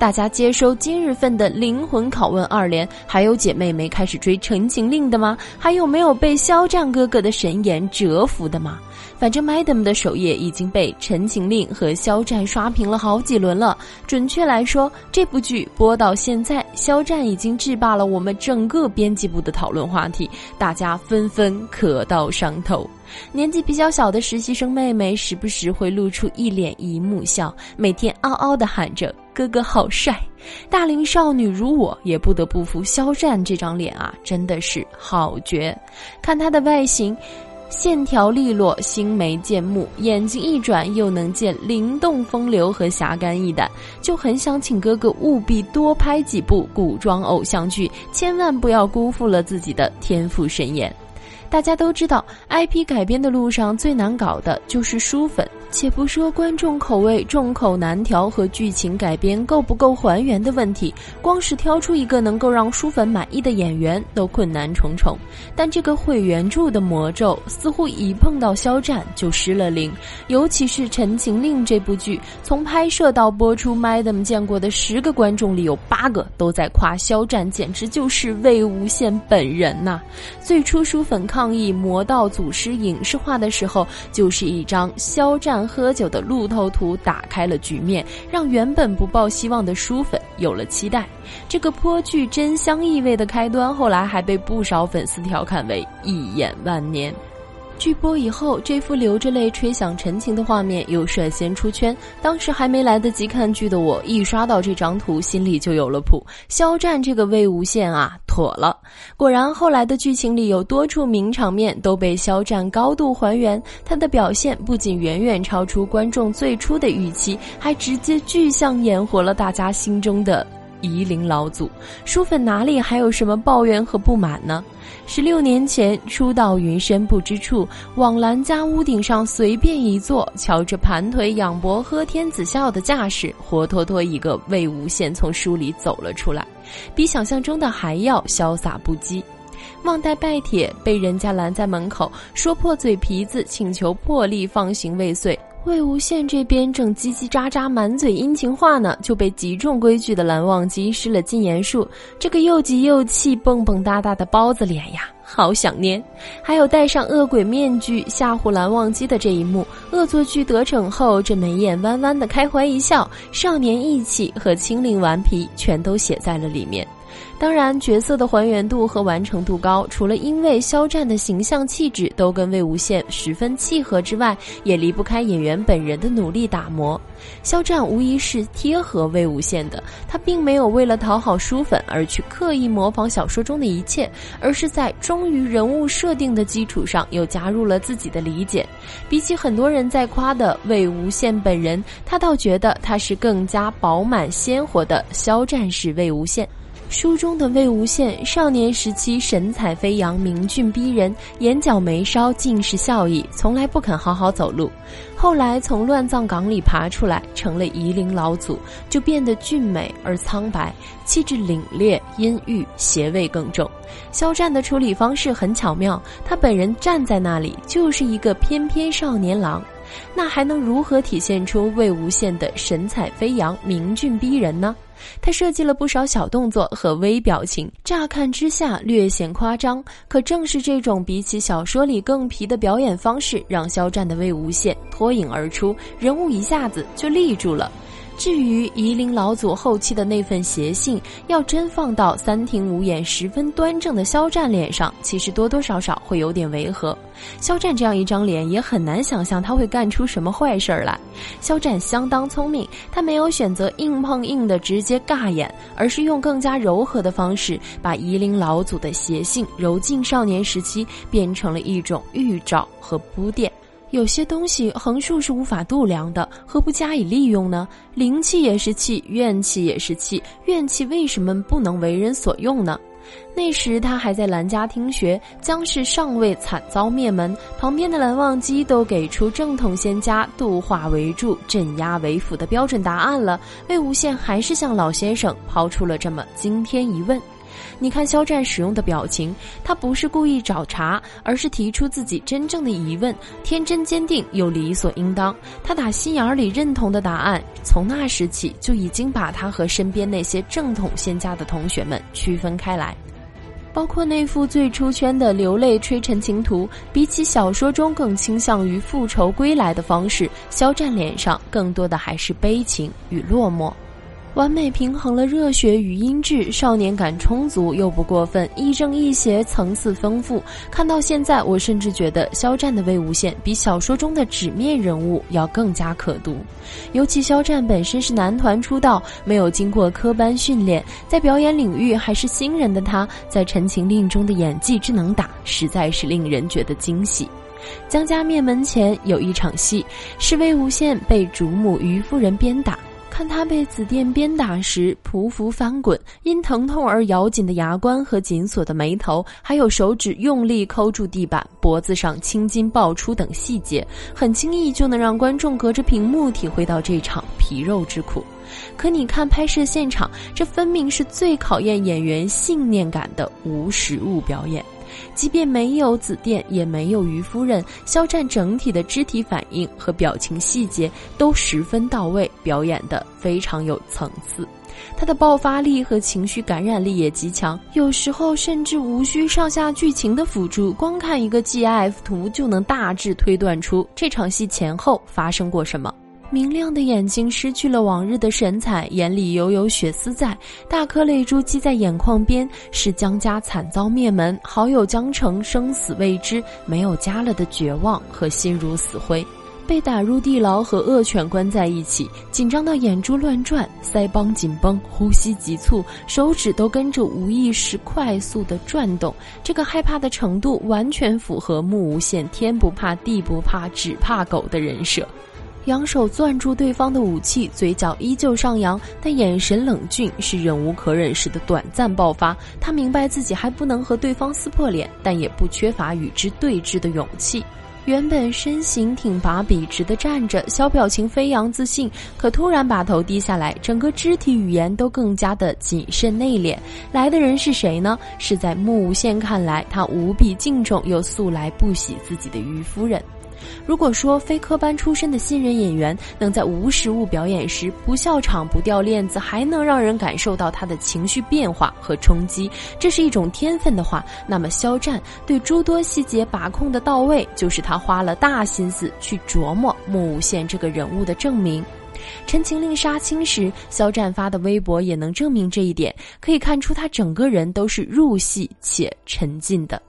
大家接收今日份的灵魂拷问二连，还有姐妹没开始追《陈情令》的吗？还有没有被肖战哥哥的神颜折服的吗？反正 Madam 的首页已经被《陈情令》和肖战刷屏了好几轮了。准确来说，这部剧播到现在，肖战已经制霸了我们整个编辑部的讨论话题，大家纷纷磕到上头。年纪比较小的实习生妹妹，时不时会露出一脸姨母笑，每天嗷嗷的喊着“哥哥好帅”。大龄少女如我，也不得不服肖战这张脸啊，真的是好绝！看他的外形。线条利落，星眉剑目，眼睛一转又能见灵动风流和侠肝义胆，就很想请哥哥务必多拍几部古装偶像剧，千万不要辜负了自己的天赋神颜。大家都知道，IP 改编的路上最难搞的就是书粉。且不说观众口味众口难调和剧情改编够不够还原的问题，光是挑出一个能够让书粉满意的演员都困难重重。但这个会原著的魔咒似乎一碰到肖战就失了灵，尤其是《陈情令》这部剧，从拍摄到播出，Madam 见过的十个观众里有八个都在夸肖战，简直就是魏无羡本人呐！最初书粉抗议《魔道祖师》影视化的时候，就是一张肖战。喝酒的路透图打开了局面，让原本不抱希望的书粉有了期待。这个颇具真香意味的开端，后来还被不少粉丝调侃为“一眼万年”。剧播以后，这幅流着泪吹响陈情的画面又率先出圈。当时还没来得及看剧的我，一刷到这张图，心里就有了谱。肖战这个魏无羡啊，妥了！果然，后来的剧情里有多处名场面都被肖战高度还原。他的表现不仅远远超出观众最初的预期，还直接具象演活了大家心中的。夷陵老祖，书粉哪里还有什么抱怨和不满呢？十六年前，初到云深不知处，往兰家屋顶上随便一坐，瞧着盘腿仰脖喝天子笑的架势，活脱脱一个魏无羡从书里走了出来，比想象中的还要潇洒不羁。忘带拜帖，被人家拦在门口，说破嘴皮子，请求破例放行未遂。魏无羡这边正叽叽喳喳满嘴殷勤话呢，就被极重规矩的蓝忘机施了禁言术。这个又急又气、蹦蹦哒哒的包子脸呀，好想念！还有戴上恶鬼面具吓唬蓝忘机的这一幕，恶作剧得逞后，这眉眼弯弯的开怀一笑，少年义气和清灵顽皮全都写在了里面。当然，角色的还原度和完成度高，除了因为肖战的形象气质都跟魏无羡十分契合之外，也离不开演员本人的努力打磨。肖战无疑是贴合魏无羡的，他并没有为了讨好书粉而去刻意模仿小说中的一切，而是在忠于人物设定的基础上，又加入了自己的理解。比起很多人在夸的魏无羡本人，他倒觉得他是更加饱满鲜活的肖战式魏无羡。书中的魏无羡，少年时期神采飞扬、明俊逼人，眼角眉梢尽是笑意，从来不肯好好走路。后来从乱葬岗里爬出来，成了夷陵老祖，就变得俊美而苍白，气质凛冽、阴郁，邪味更重。肖战的处理方式很巧妙，他本人站在那里就是一个翩翩少年郎，那还能如何体现出魏无羡的神采飞扬、明俊逼人呢？他设计了不少小动作和微表情，乍看之下略显夸张，可正是这种比起小说里更皮的表演方式，让肖战的魏无羡脱颖而出，人物一下子就立住了。至于夷陵老祖后期的那份邪性，要真放到三庭五眼十分端正的肖战脸上，其实多多少少会有点违和。肖战这样一张脸，也很难想象他会干出什么坏事儿来。肖战相当聪明，他没有选择硬碰硬的直接尬演，而是用更加柔和的方式，把夷陵老祖的邪性揉进少年时期，变成了一种预兆和铺垫。有些东西横竖是无法度量的，何不加以利用呢？灵气也是气，怨气也是气，怨气为什么不能为人所用呢？那时他还在兰家听学，姜氏尚未惨遭灭门，旁边的蓝忘机都给出正统仙家度化为助、镇压为辅的标准答案了，魏无羡还是向老先生抛出了这么惊天疑问。你看肖战使用的表情，他不是故意找茬，而是提出自己真正的疑问，天真坚定又理所应当。他打心眼里认同的答案，从那时起就已经把他和身边那些正统仙家的同学们区分开来。包括那幅最出圈的流泪吹陈情图，比起小说中更倾向于复仇归来的方式，肖战脸上更多的还是悲情与落寞。完美平衡了热血与音质，少年感充足又不过分，亦正亦邪，层次丰富。看到现在，我甚至觉得肖战的魏无羡比小说中的纸面人物要更加可读。尤其肖战本身是男团出道，没有经过科班训练，在表演领域还是新人的他，在《陈情令》中的演技之能打，实在是令人觉得惊喜。江家灭门前有一场戏，是魏无羡被主母于夫人鞭打。看他被紫电鞭打时匍匐翻滚，因疼痛而咬紧的牙关和紧锁的眉头，还有手指用力抠住地板、脖子上青筋爆出等细节，很轻易就能让观众隔着屏幕体会到这场皮肉之苦。可你看拍摄现场，这分明是最考验演员信念感的无实物表演。即便没有紫电，也没有于夫人，肖战整体的肢体反应和表情细节都十分到位，表演的非常有层次。他的爆发力和情绪感染力也极强，有时候甚至无需上下剧情的辅助，光看一个 GIF 图就能大致推断出这场戏前后发生过什么。明亮的眼睛失去了往日的神采，眼里犹有血丝在，大颗泪珠积在眼眶边，是江家惨遭灭门，好友江城生死未知，没有家了的绝望和心如死灰，被打入地牢和恶犬关在一起，紧张到眼珠乱转，腮帮紧绷，呼吸急促，手指都跟着无意识快速的转动，这个害怕的程度完全符合木无限天不怕地不怕只怕狗的人设。扬手攥住对方的武器，嘴角依旧上扬，但眼神冷峻，是忍无可忍时的短暂爆发。他明白自己还不能和对方撕破脸，但也不缺乏与之对峙的勇气。原本身形挺拔笔直的站着，小表情飞扬自信，可突然把头低下来，整个肢体语言都更加的谨慎内敛。来的人是谁呢？是在木无羡看来，他无比敬重又素来不喜自己的于夫人。如果说非科班出身的新人演员能在无实物表演时不笑场、不掉链子，还能让人感受到他的情绪变化和冲击，这是一种天分的话，那么肖战对诸多细节把控的到位，就是他花了大心思去琢磨穆无羡这个人物的证明。《陈情令》杀青时，肖战发的微博也能证明这一点，可以看出他整个人都是入戏且沉浸的。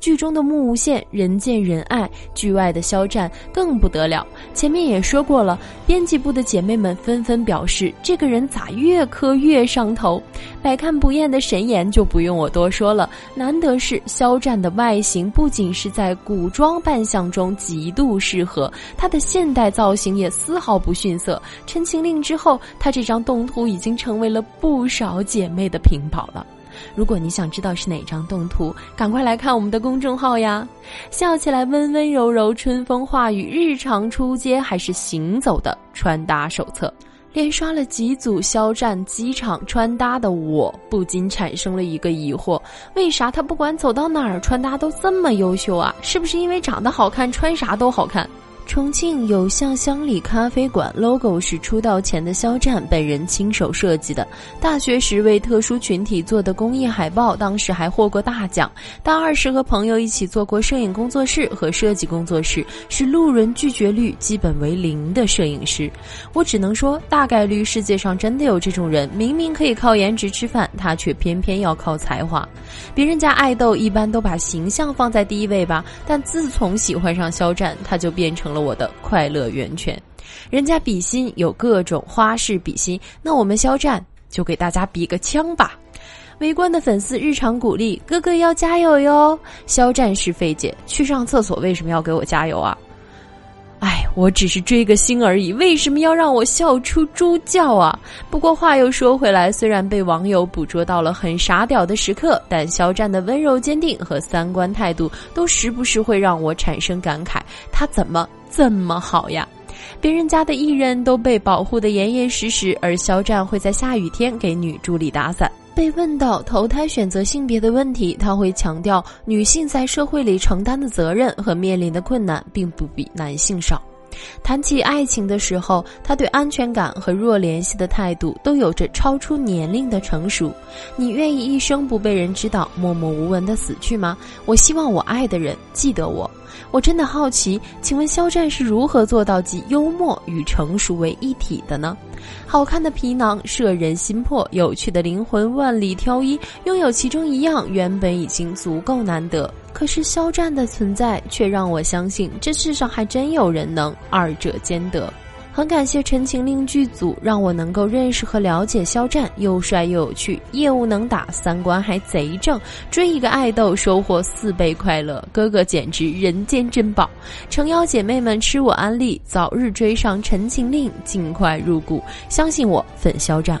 剧中的木无羡人见人爱，剧外的肖战更不得了。前面也说过了，编辑部的姐妹们纷纷表示，这个人咋越磕越上头。百看不厌的神颜就不用我多说了。难得是肖战的外形不仅是在古装扮相中极度适合，他的现代造型也丝毫不逊色。陈情令之后，他这张动图已经成为了不少姐妹的屏保了。如果你想知道是哪张动图，赶快来看我们的公众号呀！笑起来温温柔柔，春风化雨，日常出街还是行走的穿搭手册。连刷了几组肖战机场穿搭的我，不禁产生了一个疑惑：为啥他不管走到哪儿穿搭都这么优秀啊？是不是因为长得好看，穿啥都好看？重庆有巷乡里咖啡馆，logo 是出道前的肖战本人亲手设计的。大学时为特殊群体做的公益海报，当时还获过大奖。大二时和朋友一起做过摄影工作室和设计工作室，是路人拒绝率基本为零的摄影师。我只能说，大概率世界上真的有这种人，明明可以靠颜值吃饭，他却偏偏要靠才华。别人家爱豆一般都把形象放在第一位吧，但自从喜欢上肖战，他就变成了了我的快乐源泉。人家比心有各种花式比心，那我们肖战就给大家比个枪吧。围观的粉丝日常鼓励哥哥要加油哟。肖战是费解去上厕所为什么要给我加油啊？哎，我只是追个星而已，为什么要让我笑出猪叫啊？不过话又说回来，虽然被网友捕捉到了很傻屌的时刻，但肖战的温柔坚定和三观态度，都时不时会让我产生感慨：他怎么这么好呀？别人家的艺人都被保护的严严实实，而肖战会在下雨天给女助理打伞。被问到投胎选择性别的问题，他会强调女性在社会里承担的责任和面临的困难并不比男性少。谈起爱情的时候，他对安全感和弱联系的态度都有着超出年龄的成熟。你愿意一生不被人知道，默默无闻的死去吗？我希望我爱的人记得我。我真的好奇，请问肖战是如何做到集幽默与成熟为一体的呢？好看的皮囊摄人心魄，有趣的灵魂万里挑一，拥有其中一样原本已经足够难得。可是肖战的存在却让我相信，这世上还真有人能二者兼得。很感谢《陈情令》剧组，让我能够认识和了解肖战，又帅又有趣，业务能打，三观还贼正。追一个爱豆，收获四倍快乐，哥哥简直人间珍宝。诚邀姐妹们吃我安利，早日追上《陈情令》，尽快入股，相信我，粉肖战。